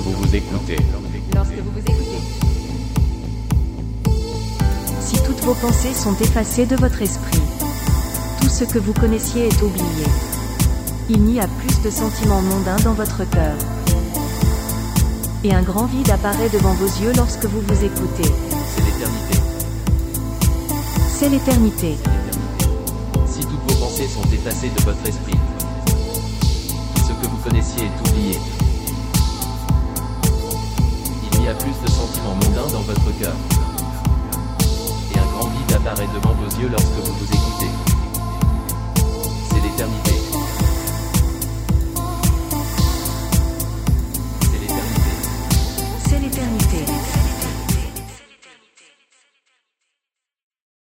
vous vous écoutez. Si toutes vos pensées sont effacées de votre esprit, tout ce que vous connaissiez est oublié. Il n'y a plus de sentiments mondains dans votre cœur. Et un grand vide apparaît devant vos yeux lorsque vous vous écoutez. C'est l'éternité. C'est l'éternité. Si toutes vos pensées sont effacées de votre esprit, ce que vous connaissiez est oublié. Dans votre cœur. Et un grand vide apparaît devant vos yeux lorsque vous vous écoutez.